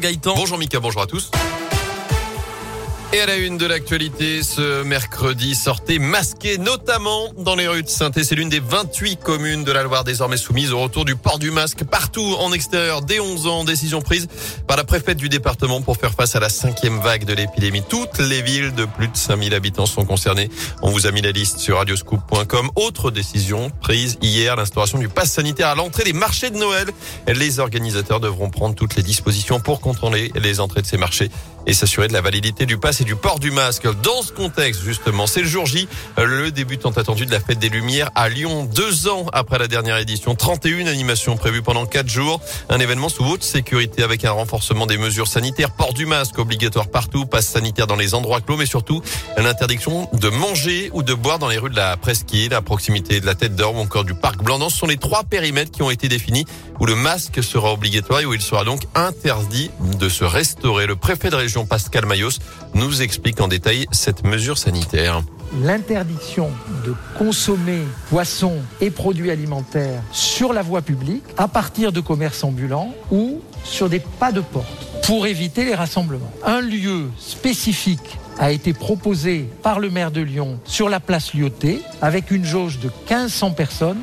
Gaëtan. Bonjour Mika, bonjour à tous. Et à la une de l'actualité, ce mercredi, sortez masqué, notamment dans les rues de saint C'est l'une des 28 communes de la Loire désormais soumises au retour du port du masque partout en extérieur dès 11 ans. Décision prise par la préfète du département pour faire face à la cinquième vague de l'épidémie. Toutes les villes de plus de 5000 habitants sont concernées. On vous a mis la liste sur radioscoop.com. Autre décision prise hier, l'instauration du pass sanitaire à l'entrée des marchés de Noël. Les organisateurs devront prendre toutes les dispositions pour contrôler les entrées de ces marchés et s'assurer de la validité du pass et du port du masque. Dans ce contexte, justement, c'est le jour J, le début tant attendu de la fête des Lumières à Lyon. Deux ans après la dernière édition, 31 animations prévues pendant quatre jours. Un événement sous haute sécurité avec un renforcement des mesures sanitaires, port du masque obligatoire partout, passe sanitaire dans les endroits clos, mais surtout l'interdiction de manger ou de boire dans les rues de la Presqu'île, à proximité de la Tête d'Or ou encore du Parc Blanc. Ce sont les trois périmètres qui ont été définis où le masque sera obligatoire et où il sera donc interdit de se restaurer. Le préfet de région Pascal Mayos nous explique en détail cette mesure sanitaire l'interdiction de consommer poissons et produits alimentaires sur la voie publique à partir de commerces ambulants ou sur des pas de porte pour éviter les rassemblements. Un lieu spécifique a été proposé par le maire de Lyon sur la place Lyoté avec une jauge de 1500 personnes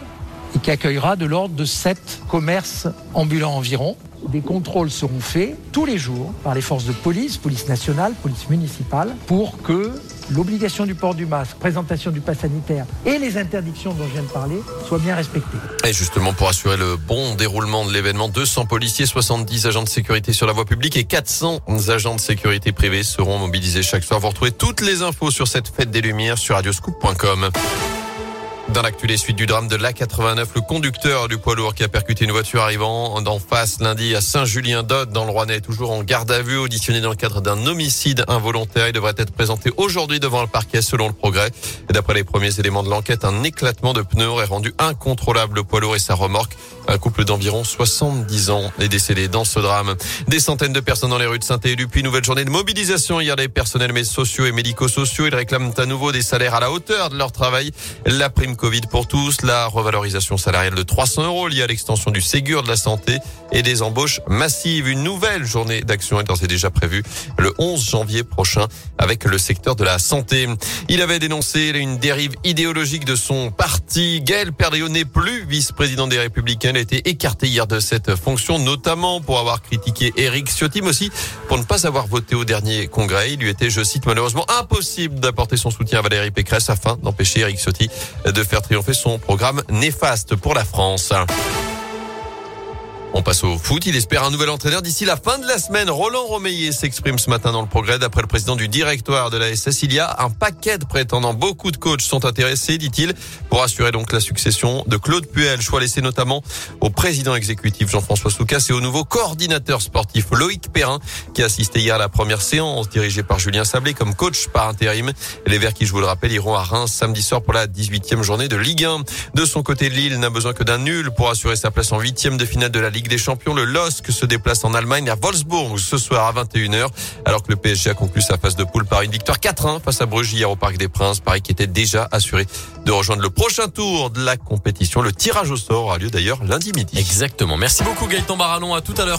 et qui accueillera de l'ordre de 7 commerces ambulants environ. Des contrôles seront faits tous les jours par les forces de police, police nationale, police municipale, pour que l'obligation du port du masque, présentation du pass sanitaire et les interdictions dont je viens de parler soient bien respectées. Et justement, pour assurer le bon déroulement de l'événement, 200 policiers, 70 agents de sécurité sur la voie publique et 400 agents de sécurité privés seront mobilisés chaque soir. Vous retrouvez toutes les infos sur cette fête des Lumières sur radioscoop.com. Dans l'actu, les suites du drame de l'A89, le conducteur du poids lourd qui a percuté une voiture arrivant d'en face lundi à Saint-Julien-d'Aude dans le Rouennais, toujours en garde à vue, auditionné dans le cadre d'un homicide involontaire. Il devrait être présenté aujourd'hui devant le parquet selon le progrès. Et d'après les premiers éléments de l'enquête, un éclatement de pneus aurait rendu incontrôlable le poids lourd et sa remorque. Un couple d'environ 70 ans est décédé dans ce drame. Des centaines de personnes dans les rues de Saint-Élu, puis nouvelle journée de mobilisation hier des personnels sociaux et médico-sociaux. Ils réclament à nouveau des salaires à la hauteur de leur travail. La prime Covid pour tous, la revalorisation salariale de 300 euros liée à l'extension du Ségur de la santé et des embauches massives. Une nouvelle journée d'action est d'ores et déjà prévue le 11 janvier prochain avec le secteur de la santé. Il avait dénoncé une dérive idéologique de son parti. Gaël Perdéo n'est plus vice-président des Républicains. Il a été écarté hier de cette fonction, notamment pour avoir critiqué Éric Ciotti, mais aussi pour ne pas avoir voté au dernier congrès. Il lui était, je cite, malheureusement impossible d'apporter son soutien à Valérie Pécresse afin d'empêcher Éric Ciotti de faire triompher son programme néfaste pour la France. On passe au foot. Il espère un nouvel entraîneur d'ici la fin de la semaine. Roland Romeillet s'exprime ce matin dans le progrès. D'après le président du directoire de la SS, il y a un paquet de prétendants. Beaucoup de coachs sont intéressés, dit-il, pour assurer donc la succession de Claude Puel. Choix laissé notamment au président exécutif Jean-François Soucas et au nouveau coordinateur sportif Loïc Perrin, qui a assisté hier à la première séance dirigée par Julien Sablé comme coach par intérim. Les Verts qui, je vous le rappelle, iront à Reims samedi soir pour la 18e journée de Ligue 1. De son côté, Lille n'a besoin que d'un nul pour assurer sa place en huitième de finale de la Des Champions, le LOSC se déplace en Allemagne à Wolfsburg ce soir à 21h, alors que le PSG a conclu sa phase de poule par une victoire 4-1 face à Bruges hier au Parc des Princes. Paris qui était déjà assuré de rejoindre le prochain tour de la compétition. Le tirage au sort a lieu d'ailleurs lundi midi. Exactement. Merci beaucoup Gaëtan Baranon. À tout à l'heure.